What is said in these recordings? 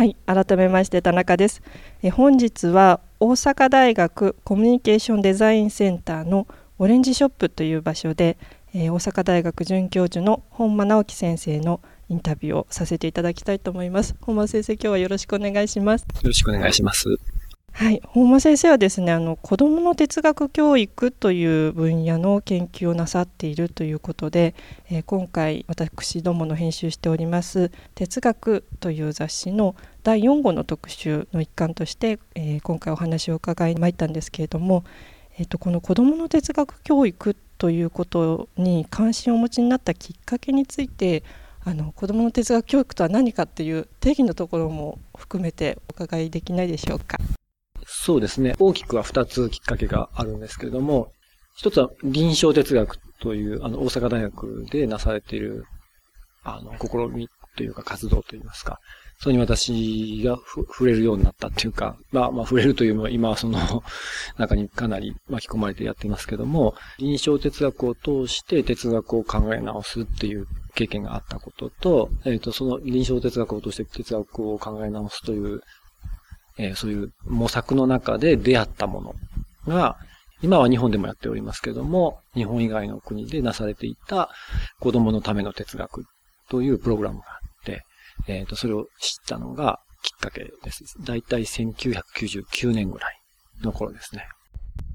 はい、改めまして田中です。え本日は大阪大学コミュニケーションデザインセンターのオレンジショップという場所で、え大阪大学准教授の本間直樹先生のインタビューをさせていただきたいと思います。本間先生、今日はよろしくお願いします。よろしくお願いします。はい、本間先生はですねあの子どもの哲学教育という分野の研究をなさっているということで、えー、今回私どもの編集しております「哲学」という雑誌の第4号の特集の一環として、えー、今回お話を伺いまいったんですけれども、えーと、この子どもの哲学教育ということに関心をお持ちになったきっかけについてあの子どもの哲学教育とは何かっていう定義のところも含めてお伺いできないでしょうか。そうですね。大きくは2つきっかけがあるんですけれども、一つは臨床哲学という、あの、大阪大学でなされている、あの、試みというか活動といいますか、それに私が触れるようになったっていうか、まあ、まあ、触れるというのは今はその 中にかなり巻き込まれてやっていますけども、臨床哲学を通して哲学を考え直すっていう経験があったことと、えっ、ー、と、その臨床哲学を通して哲学を考え直すというえー、そういう模索の中で出会ったものが、今は日本でもやっておりますけども、日本以外の国でなされていた子供のための哲学というプログラムがあって、えっ、ー、と、それを知ったのがきっかけです。だいたい1999年ぐらいの頃ですね。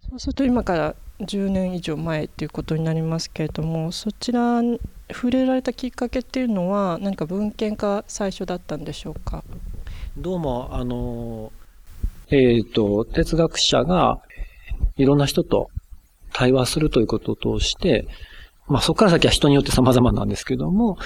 そうすると今から10年以上前っていうことになりますけれども、そちらに触れられたきっかけっていうのは何か文献が最初だったんでしょうか？どうも、あの、えっ、ー、と、哲学者がいろんな人と対話するということを通して、まあそこから先は人によって様々なんですけども、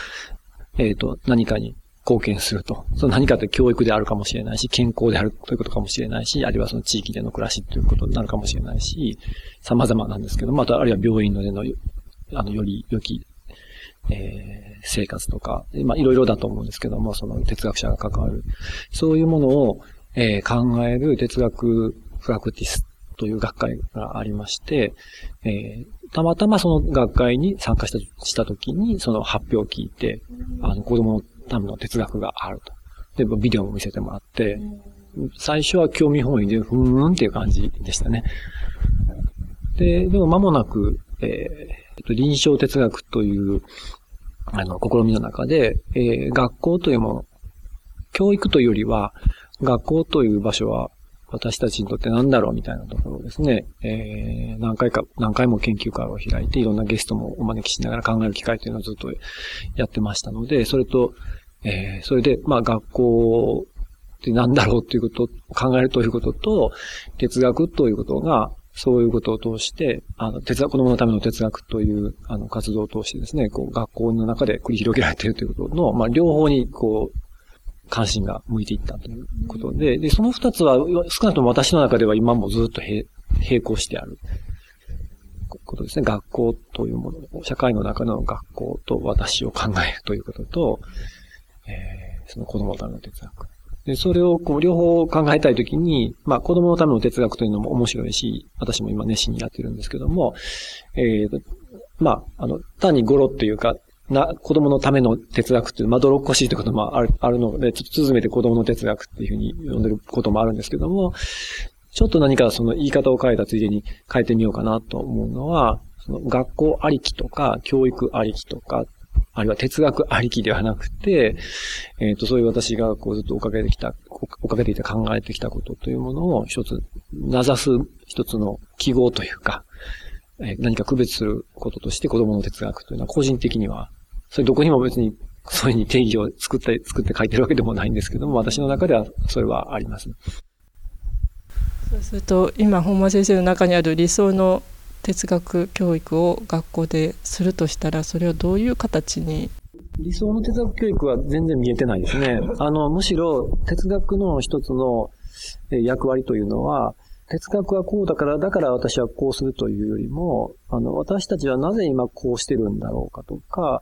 えっ、ー、と、何かに貢献すると。その何かって教育であるかもしれないし、健康であるということかもしれないし、あるいはその地域での暮らしということになるかもしれないし、様々なんですけども、ああるいは病院のでの、あの、より良きえー、生活とか、まあ、いろいろだと思うんですけども、その哲学者が関わる。そういうものを、えー、考える哲学プラクティスという学会がありまして、えー、たまたまその学会に参加したした時に、その発表を聞いて、あの、子供のための哲学があると。で、ビデオも見せてもらって、最初は興味本位で、ふーんっていう感じでしたね。で、でも間もなく、えー、臨床哲学というあの、試みの中で、えー、学校というもの、教育というよりは、学校という場所は私たちにとって何だろうみたいなところですね。えー、何回か、何回も研究会を開いて、いろんなゲストもお招きしながら考える機会というのをずっとやってましたので、それと、えー、それで、まあ学校って何だろうということを考えるということと、哲学ということが、そういうことを通して、あの、哲学、子供のための哲学という、あの、活動を通してですね、こう、学校の中で繰り広げられているということの、まあ、両方に、こう、関心が向いていったということで、で、その二つは、少なくとも私の中では今もずっと並行してあることですね。学校というもの、社会の中の学校と私を考えるということと、えー、その子供のための哲学。で、それをこう両方考えたいときに、まあ子供のための哲学というのも面白いし、私も今熱心にやってるんですけども、えー、とまあ、あの、単に語呂っていうか、な、子供のための哲学っていう、まあ、泥っこしいということもある、あるので、ちょっと続めて子供の哲学っていうふうに呼んでることもあるんですけども、ちょっと何かその言い方を変えたついでに変えてみようかなと思うのは、その学校ありきとか、教育ありきとかあるいは哲学ありきではなくて、えっ、ー、と、そういう私がこうずっと追かけてきた、追かけていた考えてきたことというものを一つ、名指す一つの記号というか、えー、何か区別することとして子供の哲学というのは個人的には、それどこにも別にそういうふうに定義を作って、作って書いてるわけでもないんですけども、私の中ではそれはあります。そうすると、今、本間先生の中にある理想の哲学教育を学校でするとしたら、それをどういう形に？理想の哲学教育は全然見えてないですね。あの、むしろ哲学の一つの役割というのは、哲学はこうだから、だから私はこうするというよりも、あの、私たちはなぜ今こうしてるんだろうかとか、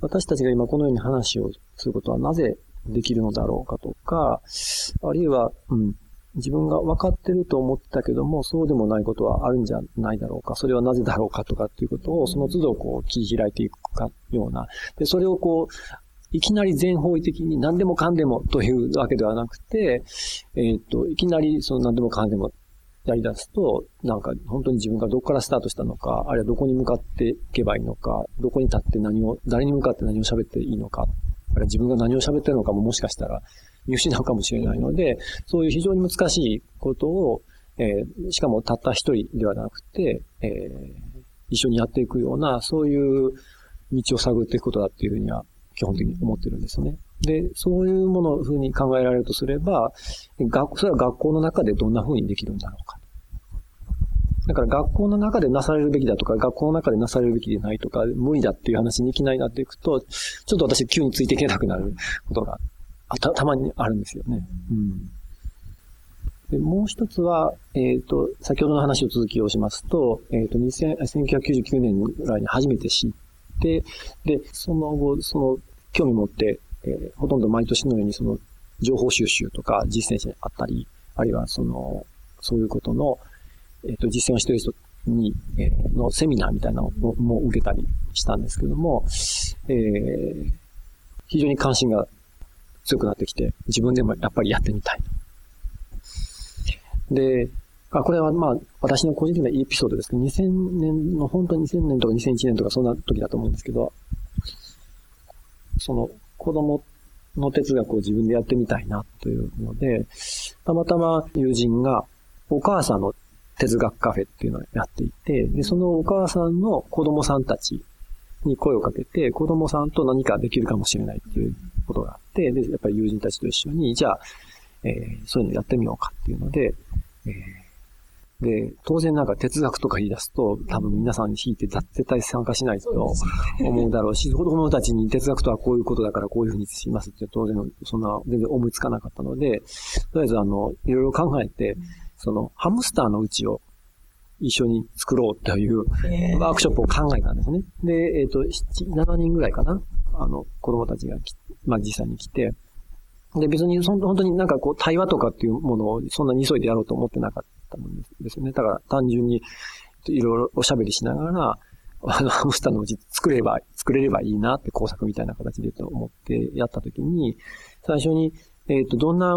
私たちが今このように話をすることはなぜできるのだろうかとか、あるいは、うん、自分が分かってると思ってたけども、そうでもないことはあるんじゃないだろうか、それはなぜだろうかとかっていうことを、その都度こう切り開いていくかような。で、それをこう、いきなり全方位的に何でもかんでもというわけではなくて、えっ、と、いきなりその何でもかんでもやり出すと、なんか本当に自分がどこからスタートしたのか、あるいはどこに向かっていけばいいのか、どこに立って何を、誰に向かって何を喋っていいのか、あるいは自分が何を喋ってるのかももしかしたら見失うかもしれないので、そういう非常に難しいことを、えー、しかもたった一人ではなくて、えー、一緒にやっていくような、そういう道を探っていくことだっていうふうには基本的に思ってるんですよね。で、そういうものをふうに考えられるとすれば、学、それは学校の中でどんなふうにできるんだろうか。だから学校の中でなされるべきだとか、学校の中でなされるべきでないとか、無理だっていう話にいきなりなっていくと、ちょっと私急についていけなくなることがたたまにあるんですよね。うん。でもう一つは、えっ、ー、と、先ほどの話を続きをしますと、えっ、ー、と、1999年ぐらいに初めて知って、で、その後、その、興味持って、えー、ほとんど毎年のようにその、情報収集とか実践者にあったり、あるいはその、そういうことの、えっ、と、実践をしている人に、え、のセミナーみたいなのも受けたりしたんですけども、えー、非常に関心が強くなってきて、自分でもやっぱりやってみたい。で、あこれはまあ、私の個人的なエピソードですけど、2000年の、本当に2000年とか2001年とかそんな時だと思うんですけど、その子供の哲学を自分でやってみたいなというので、たまたま友人がお母さんの哲学カフェっていうのをやっていて、で、そのお母さんの子供さんたちに声をかけて、子供さんと何かできるかもしれないっていうことがあって、で、やっぱり友人たちと一緒に、じゃあ、えー、そういうのやってみようかっていうので、えー、で、当然なんか哲学とか言い出すと、多分皆さんに引いて絶対参加しないと思うだろうし、子供たちに哲学とはこういうことだからこういうふうにしますって当然そんな全然思いつかなかったので、とりあえずあの、いろいろ考えて、その、ハムスターのうちを一緒に作ろうというワークショップを考えたんですね。で、えっ、ー、と、7人ぐらいかなあの、子供たちがまあ実際に来て、で、別にそ、本当になんかこう、対話とかっていうものをそんなに急いでやろうと思ってなかったんですよね。だから単純にいろいろおしゃべりしながら、あの、ハムスターのうち作れば、作れればいいなって工作みたいな形でと思ってやったときに、最初に、えっ、ー、と、どんな、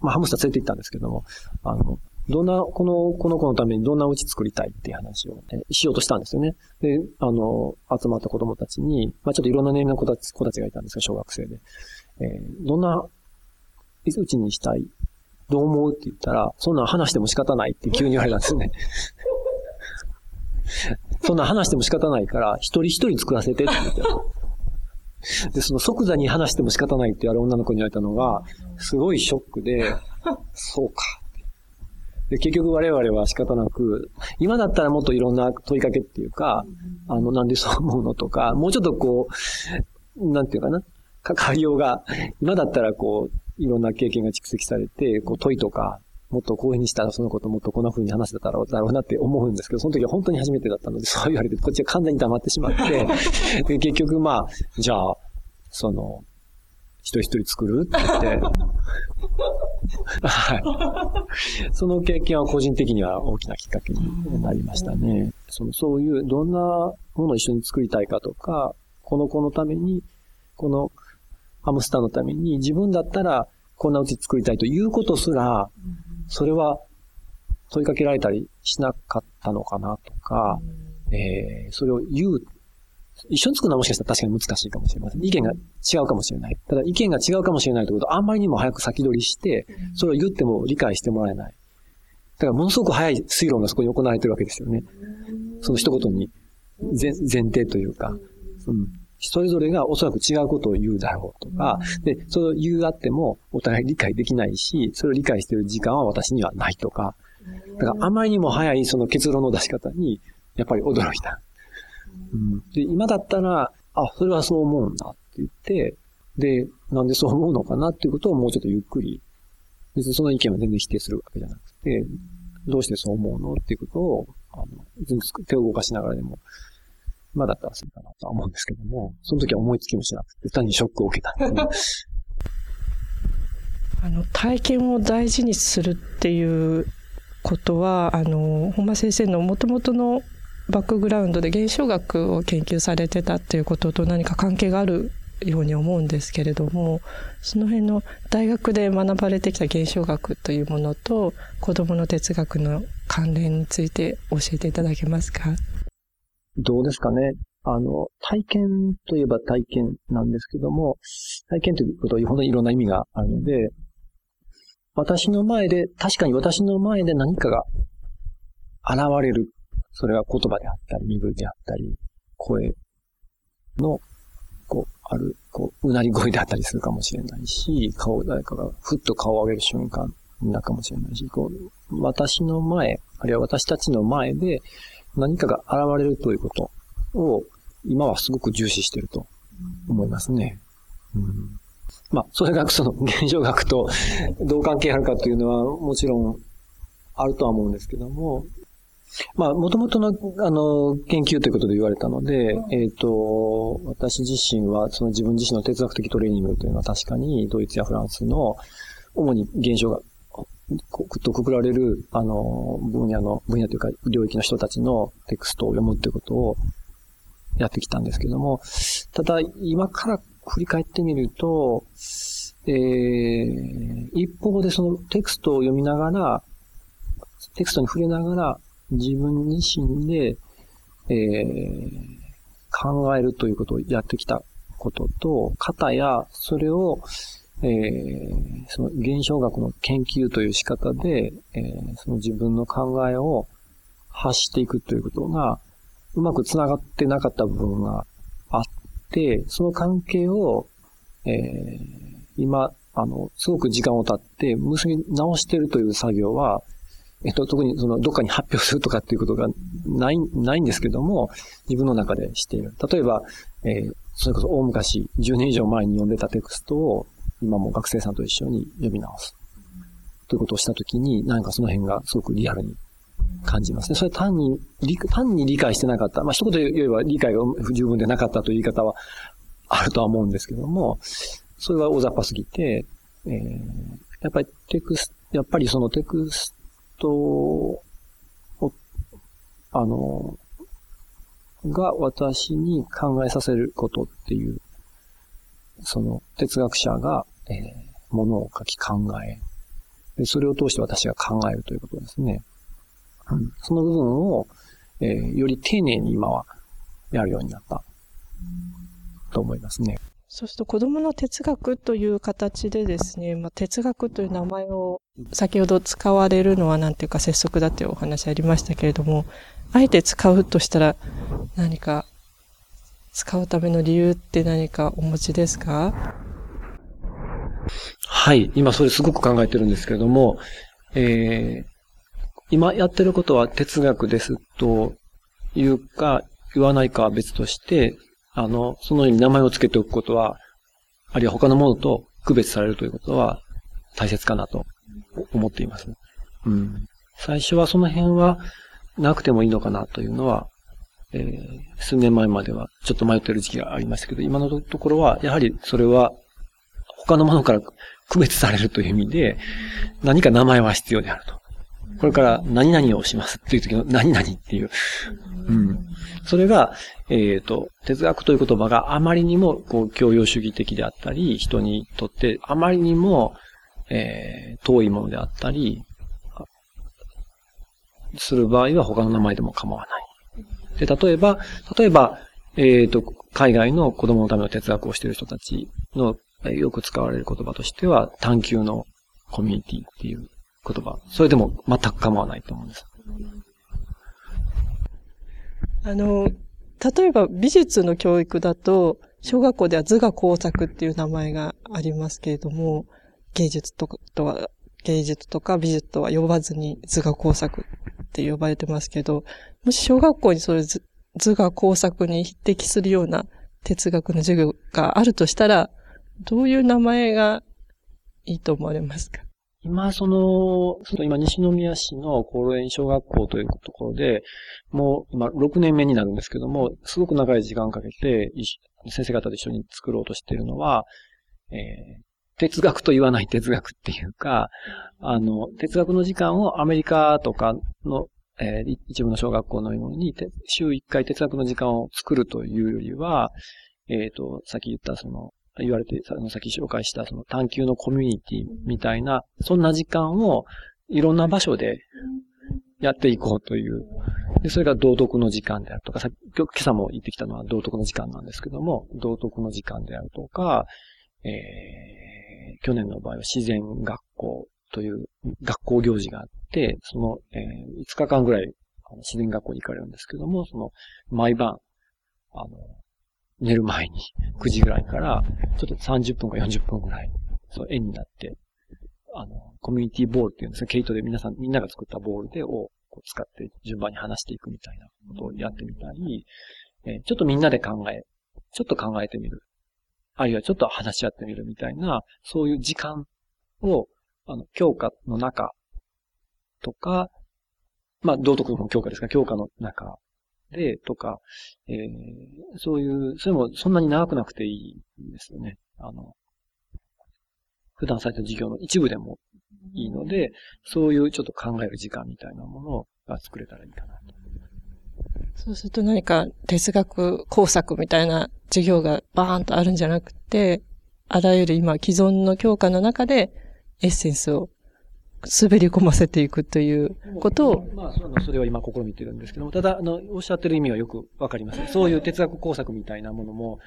まあ、ハムスター連れて行ったんですけども、あの、どんな、この、この子のためにどんな家作りたいっていう話を、えしようとしたんですよね。で、あの、集まった子供たちに、まあちょっといろんな年齢の子たち、子たちがいたんですが、小学生で。えー、どんな、いつうちにしたい？どう思う？って言ったら、そんな話しても仕方ないって急に言われたんですね。そんな話しても仕方ないから、一人一人作らせてって言って。で、その即座に話しても仕方ないってある女の子に言われたのが、すごいショックで、そうか。で、結局我々は仕方なく、今だったらもっといろんな問いかけっていうか、あの、なんでそう思うのとか、もうちょっとこう、なんていうかな、関わりようが、今だったらこう、いろんな経験が蓄積されて、こう問いとか、もっとこういうふうにしたらそのこともっとこんな風に話せただろうなって思うんですけど、その時は本当に初めてだったので、そう言われて、こっちは完全に黙ってしまって、で結局まあ、じゃあ、その、一人一人作るって言って、はい。その経験は個人的には大きなきっかけになりましたね。そのそういうどんなものを一緒に作りたいかとか、この子のために、このハムスターのために自分だったらこんなうち作りたいということすら、それは問いかけられたりしなかったのかなとか、えー、それを言う一緒に作るのはもしかしたら確かに難しいかもしれません。意見が違うかもしれない。ただ意見が違うかもしれないということあんまりにも早く先取りして、それを言っても理解してもらえない。だからものすごく早い推論がそこに行われてるわけですよね。その一言に前提というか、うん。それぞれがおそらく違うことを言うだろうとか、で、それを言うあってもお互い理解できないし、それを理解している時間は私にはないとか、だからあまりにも早いその結論の出し方に、やっぱり驚いた。うん、で、今だったら、あ、それはそう思うんだって言って、で、なんでそう思うのかなっていうことをもうちょっとゆっくり、別にその意見は全然否定するわけじゃなくて、どうしてそう思うのっていうことを、あの、別に手を動かしながらでも、今だったらするかなとは思うんですけども、その時は思いつきもしなくて、単にショックを受けた あの、体験を大事にするっていうことは、あの、本間先生の元々のバックグラウンドで現象学を研究されてたっていうことと何か関係があるように思うんですけれども、その辺の大学で学ばれてきた現象学というものと子供の哲学の関連について教えていただけますか？どうですかね。あの、体験といえば体験なんですけども、体験ということは本当にいろんな意味があるので、私の前で、確かに私の前で何かが現れる。それは言葉であったり、身振りであったり、声の、こう、ある、こう、うなり声であったりするかもしれないし、顔、誰かがふっと顔を上げる瞬間なかもしれないし、こう、私の前、あるいは私たちの前で何かが現れるということを、今はすごく重視していると思いますね。うん、まあ、それがその現象学とどう関係あるかというのはもちろんあるとは思うんですけども、まあ、もともとの、あの、研究ということで言われたので、うん、えっ、ー、と、私自身は、その自分自身の哲学的トレーニングというのは確かに、ドイツやフランスの、主に現象が、とくくられる、あの、分野の、分野というか、領域の人たちのテクストを読むということをやってきたんですけども、ただ、今から振り返ってみると、えー、一方でそのテクストを読みながら、テクストに触れながら、自分自身で、えー、考えるということをやってきたことと、方や、それを、えー、その現象学の研究という仕方で、えー、その自分の考えを発していくということが、うまく繋がってなかった部分があって、その関係を、えー、今、あの、すごく時間を経って結び直しているという作業は、えっと、特にその、どっかに発表するとかっていうことがない、ないんですけども、自分の中でしている。例えば、えー、それこそ大昔、10年以上前に読んでたテクストを、今も学生さんと一緒に読み直す。ということをしたときに、なんかその辺がすごくリアルに感じますね。それ単に、単に理解してなかった。まあ、一言言えば理解が不十分でなかったという言い方はあるとは思うんですけども、それは大雑把すぎて、えー、やっぱりテクス、やっぱりそのテクストを、あの、が私に考えさせることっていう、その哲学者が、えー、ものを書き考え、でそれを通して私が考えるということですね。うん、その部分を、えー、より丁寧に今はやるようになったと思いますね。そうすると子供の哲学という形でですね、まあ、哲学という名前を先ほど使われるのは何ていうか拙速だというお話ありましたけれども、あえて使うとしたら何か使うための理由って何かお持ちですか？はい。今それすごく考えてるんですけれども、えー、今やってることは哲学ですというか、言わないかは別として、あの、そのように名前を付けておくことは、あるいは他のものと区別されるということは大切かなと思っています。うん。最初はその辺はなくてもいいのかなというのは、えー、数年前まではちょっと迷ってる時期がありましたけど、今のところは、やはりそれは他のものから区別されるという意味で、何か名前は必要であると。これから何々をしますっていう時の何々っていう。うん。それが、えっ、ー、と、哲学という言葉があまりにも、こう、教養主義的であったり、人にとってあまりにも、えー、遠いものであったり、する場合は他の名前でも構わない。で、例えば、例えば、えっ、ー、と、海外の子供のための哲学をしている人たちの、よく使われる言葉としては、探求のコミュニティっていう言葉。それでも全く構わないと思うんです。あの、例えば美術の教育だと、小学校では図画工作っていう名前がありますけれども、芸術とかとは、芸術とか美術とは呼ばずに図画工作って呼ばれてますけど、もし小学校にそういう図画工作に匹敵するような哲学の授業があるとしたら、どういう名前がいいと思われますか？今、その、その今、西宮市の高齢小学校というところで、もう、今、6年目になるんですけども、すごく長い時間をかけて、先生方と一緒に作ろうとしているのは、えー、哲学と言わない哲学っていうか、あの、哲学の時間をアメリカとかの、えー、一部の小学校のように、週1回哲学の時間を作るというよりは、ええっ、と、さっき言ったその、言われて、さっき紹介したその探求のコミュニティみたいな、そんな時間をいろんな場所でやっていこうという。で、それが道徳の時間であるとか、さっき今朝も言ってきたのは道徳の時間なんですけども、道徳の時間であるとか、えー、去年の場合は自然学校という学校行事があって、その、えー、5日間ぐらい自然学校に行かれるんですけども、その、毎晩、あの、寝る前に9時ぐらいから、ちょっと30分か40分ぐらい、そう、円になって、あの、コミュニティボールっていうんですか、ケイトで皆さん、みんなが作ったボールで、を使って順番に話していくみたいなことをやってみたり、え、ちょっとみんなで考え、ちょっと考えてみる。あるいはちょっと話し合ってみるみたいな、そういう時間を、あの、教科の中とか、まあ、道徳の教科ですか、教科の中で、とか、えー、そういう、それもそんなに長くなくていいんですよね。あの、普段された授業の一部でもいいので、そういうちょっと考える時間みたいなものが作れたらいいかなと。そうすると何か哲学工作みたいな授業がバーンとあるんじゃなくて、あらゆる今既存の教科の中でエッセンスを滑り込ませていくということを。まあ、それは今試みてるんですけども、ただ、あの、おっしゃってる意味はよくわかります。そういう哲学工作みたいなものも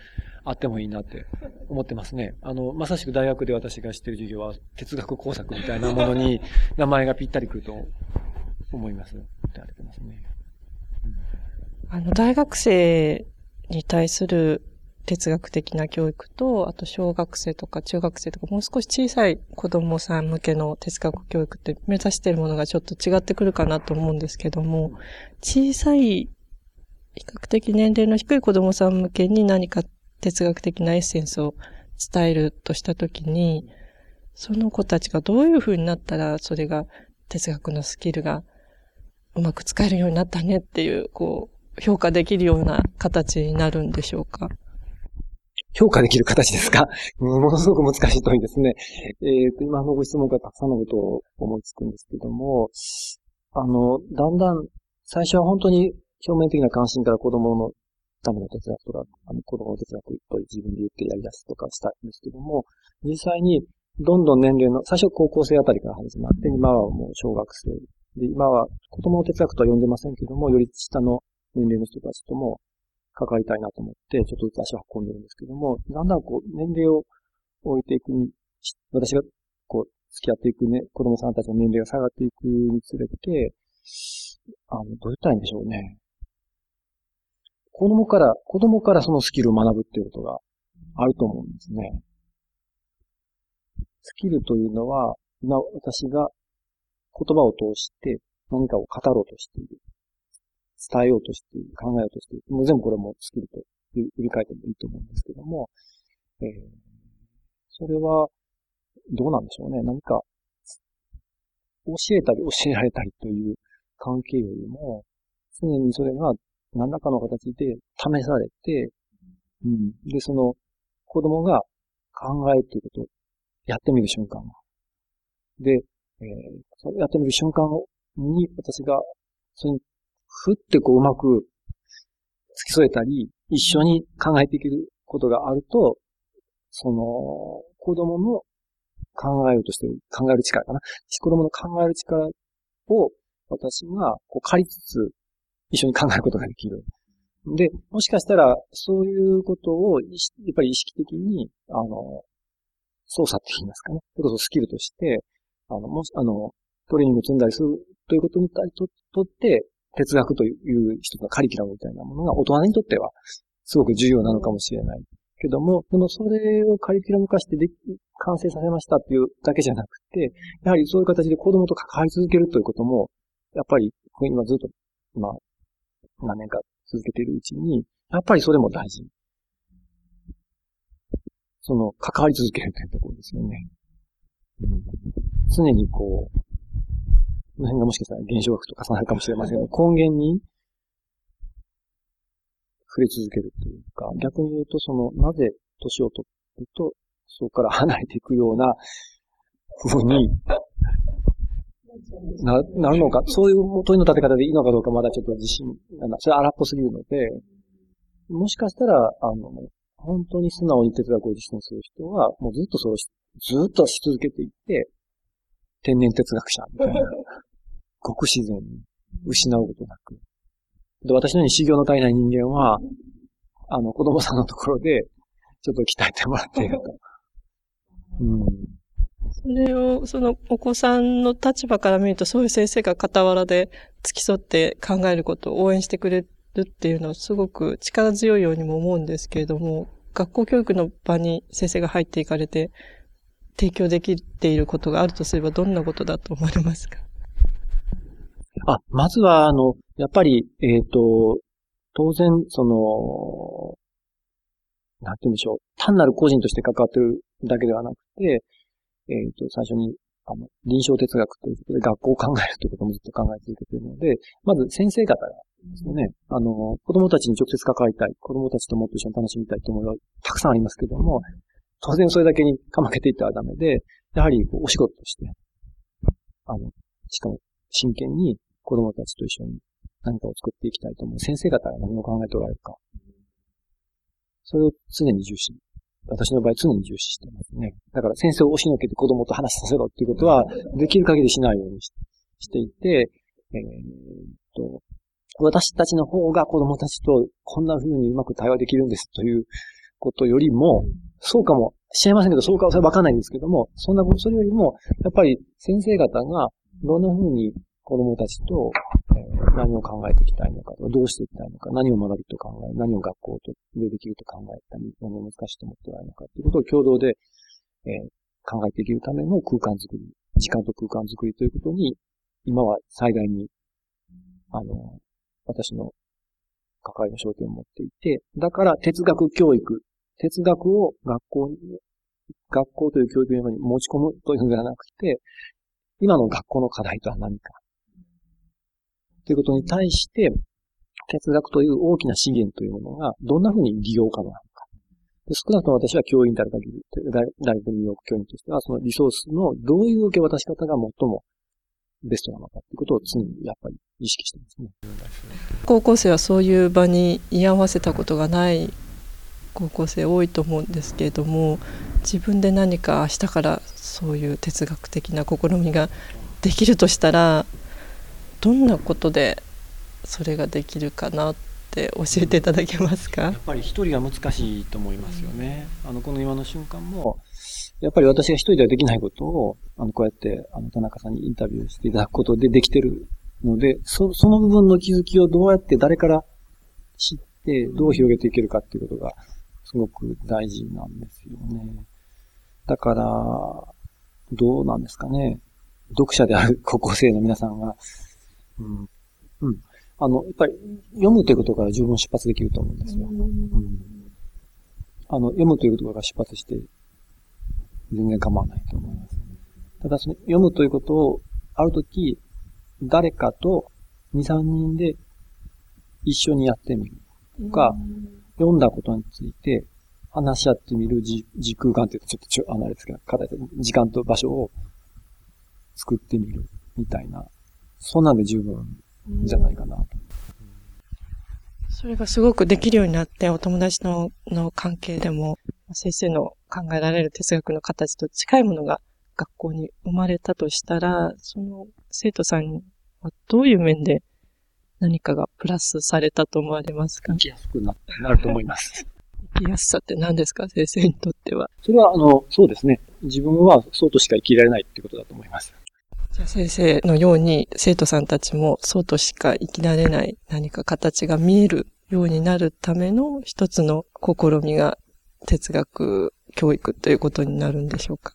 あってもいいなって思ってますね。あの、まさしく大学で私が知ってる授業は哲学工作みたいなものに 名前がぴったりくると思います。ってあれてますね。あの、大学生に対する哲学的な教育と、あと小学生とか中学生とか、もう少し小さい子供さん向けの哲学教育って目指しているものがちょっと違ってくるかなと思うんですけども、小さい、比較的年齢の低い子供さん向けに何か哲学的なエッセンスを伝えるとしたときに、その子たちがどういう風になったら、それが哲学のスキルがうまく使えるようになったねっていう、こう、評価できるような形になるんでしょうか？評価できる形ですか？ものすごく難しい問いですね。えっ、ー、と、今のご質問からたくさんのことを思いつくんですけども、あの、だんだん、最初は本当に表面的な関心から子供のための哲学とか、あの子供の哲学と自分で言ってやり出すとかしたんですけども、実際にどんどん年齢の、最初高校生あたりから始まって、今はもう小学生。で、今は子供の哲学とは呼んでませんけども、より下の年齢の人たちとも関わりたいなと思って、ちょっとずつ足を運んでるんですけども、だんだんこう、年齢を置いていくに、私がこう、付き合っていくね、子供さんたちの年齢が下がっていくにつれて、あの、どう言ったらいいんでしょうね。子供から、子供からそのスキルを学ぶっていうことがあると思うんですね。スキルというのは、今私が言葉を通して何かを語ろうとしている。伝えようとしている、考えようとしている。もう全部これもスキルと振り返ってもいいと思うんですけども、えー、それは、どうなんでしょうね。何か、教えたり教えられたりという関係よりも、常にそれが何らかの形で試されて、うん。で、その子供が考えるということをやってみる瞬間がで、えー、それやってみる瞬間に私が、それにふってこううまく付き添えたり、一緒に考えていけることがあると、その、子供の考えようとしてる、考える力かな。子供の考える力を私がこう借りつつ一緒に考えることができる。で、もしかしたら、そういうことを、やっぱり意識的に、あの、操作って言いますかね。それこそスキルとして、あの、もし、あの、トレーニングを積んだりするということに対ととって、哲学という一つのカリキュラムみたいなものが大人にとってはすごく重要なのかもしれない。けども、でもそれをカリキュラム化してで、完成させましたっていうだけじゃなくて、やはりそういう形で子供と関わり続けるということも、やっぱり、今ずっと、まあ、何年か続けているうちに、やっぱりそれも大事。その、関わり続けるというところですよね。うん、常にこう、この辺がもしかしたら現象学と重なるかもしれませんが、根源に触れ続けるというか、逆に言うと、その、なぜ年を取ると、そこから離れていくような風にな、なるのか、そういう問いの立て方でいいのかどうかまだちょっと自信がない。それは荒っぽすぎるので、もしかしたら、あの、本当に素直に哲学を実践する人は、もうずっとそれをずっとし続けていって、天然哲学者みたいな、ごく自然に失うことなく。で、私のように修行の足りない人間は、あの、子供さんのところで、ちょっと鍛えてもらっていると。うん。それを、そのお子さんの立場から見ると、そういう先生が傍らで付き添って考えることを応援してくれるっていうのはすごく力強いようにも思うんですけれども、学校教育の場に先生が入っていかれて、提供できていることがあるとすればどんなことだと思われますかあ、まずは、あの、やっぱり、えっ、ー、と、当然、その、なんて言うんでしょう。単なる個人として関わってるだけではなくて、えっ、ー、と、最初に、あの、臨床哲学ということで学校を考えるということもずっと考え続けているので、まず先生方がですね、あの、子供たちに直接関わりたい、子供たちともっと一緒に楽しみたいと思いはたくさんありますけども、当然それだけにかまけていってはダメで、やはりお仕事として、あの、しかも真剣に子供たちと一緒に何かを作っていきたいと思う先生方が何を考えておられるか。それを常に重視。私の場合常に重視してますね。だから先生を押しのけて子供と話させろっていうことは、できる限りしないようにしていて、えー、っと、私たちの方が子供たちとこんな風にうまく対話できるんですということよりも、そうかもしちゃいませんけど、そうかはわかんないんですけども、そんなこと、それよりも、やっぱり先生方がどんな風に子供たちと、えー、何を考えていきたいのか、どうしていきたいのか、何を学びと考え、何を学校とでできると考えたり、何を難しいと思っておられるのかということを共同で、えー、考えていけるための空間づくり、時間と空間づくりということに、今は最大に、あの、私の関わりの焦点を持っていて、だから哲学教育、哲学を学校に、学校という教育現場に持ち込むというのではなくて、今の学校の課題とは何か、ということに対して、哲学という大きな資源というものが、どんなふうに利用可能なのか。で少なくとも私は教員である限り、大学入学教員としては、そのリソースのどういう受け渡し方が最もベストなのかということを常にやっぱり意識してますね。高校生はそういう場に居合わせたことがない高校生多いと思うんですけれども自分で何か明日からそういう哲学的な試みができるとしたらどんなことでそれができるかなって教えていただけますか？やっぱり一人が難しいと思いますよね。あの、この今の瞬間も、やっぱり私が一人ではできないことを、あの、こうやって、あの、田中さんにインタビューしていただくことでできてるので、そ、その部分の気づきをどうやって誰から知って、どう広げていけるかっていうことが、すごく大事なんですよね。だから、どうなんですかね。読者である高校生の皆さんが、うん。うん。あの、やっぱり読むということから十分出発できると思うんですよ。うん。あの、読むということから出発して、全然構わないと思います。ただその、読むということを、あるとき、誰かと2、3人で一緒にやってみるとか、読んだことについて話し合ってみる時空間ってちょっとちょ、あのあれですけど、時間と場所を作ってみるみたいなそんなんで十分じゃないかなと。それがすごくできるようになって、お友達のの関係でも、先生の考えられる哲学の形と近いものが学校に生まれたとしたら、その生徒さんはどういう面で何かがプラスされたと思われますか？生きやすくなると思います。生きやすさって何ですか？先生にとっては。それは、あの、そうですね。自分はそうとしか生きられないっていうことだと思います。じゃあ先生のように生徒さんたちもそうとしか生きられない何か形が見えるようになるための一つの試みが哲学教育ということになるんでしょうか？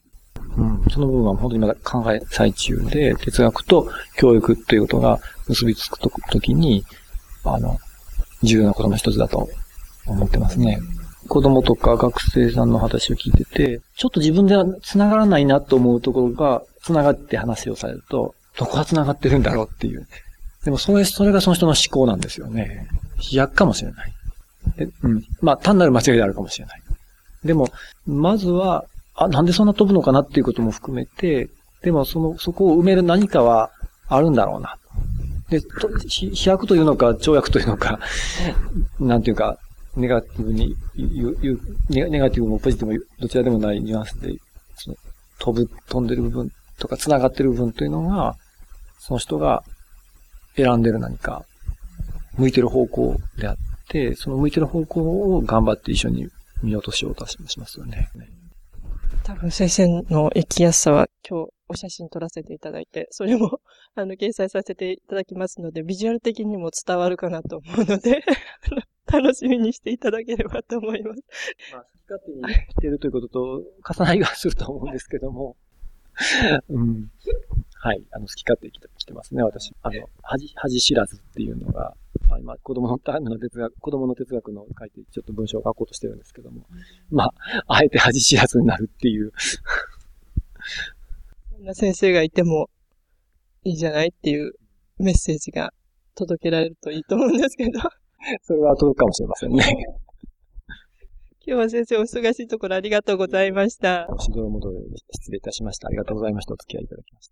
うん、その部分は本当にまだ考え最中で、哲学と教育ということが結びつくときに、あの、重要なことの一つだと思ってますね。子供とか学生さんの話を聞いてて、ちょっと自分では繋がらないなと思うところが、繋がって話をされると、どこが繋がってるんだろうっていう。でもそれ、それがその人の思考なんですよね。飛躍かもしれない。うん。まあ、単なる間違いであるかもしれない。でも、まずは、あ、なんでそんな飛ぶのかなっていうことも含めて、でもその、そこを埋める何かはあるんだろうな。で、と飛躍というのか、跳躍というのか、なんていうか、ネガティブに言う、言うネガティブもポジティブもどちらでもないニュアンスで、その飛ぶ、飛んでる部分とか繋がってる部分というのが、その人が選んでる何か、向いてる方向であって、その向いてる方向を頑張って一緒に見落としようとしますよね。多分先生の生きやすさは今日お写真撮らせていただいて、それも あの掲載させていただきますので、ビジュアル的にも伝わるかなと思うので 楽しみにしていただければと思います。まあ、好き勝手にしてるということと重なりはすると思うんですけども、うん。はい。あの、好き勝手来て来てますね、私。あの、恥、恥知らずっていうのが、まあ、今、子供の、の哲学、子供の哲学の書いて、ちょっと文章を書こうとしてるんですけども、まあ、あえて恥知らずになるっていうそんな先生がいてもいいじゃないっていうメッセージが届けられるといいと思うんですけど。それは届くかもしれませんね。今日は先生お忙しいところありがとうございました。しどろもどろ失礼いたしました。ありがとうございました。お付き合いいただきました。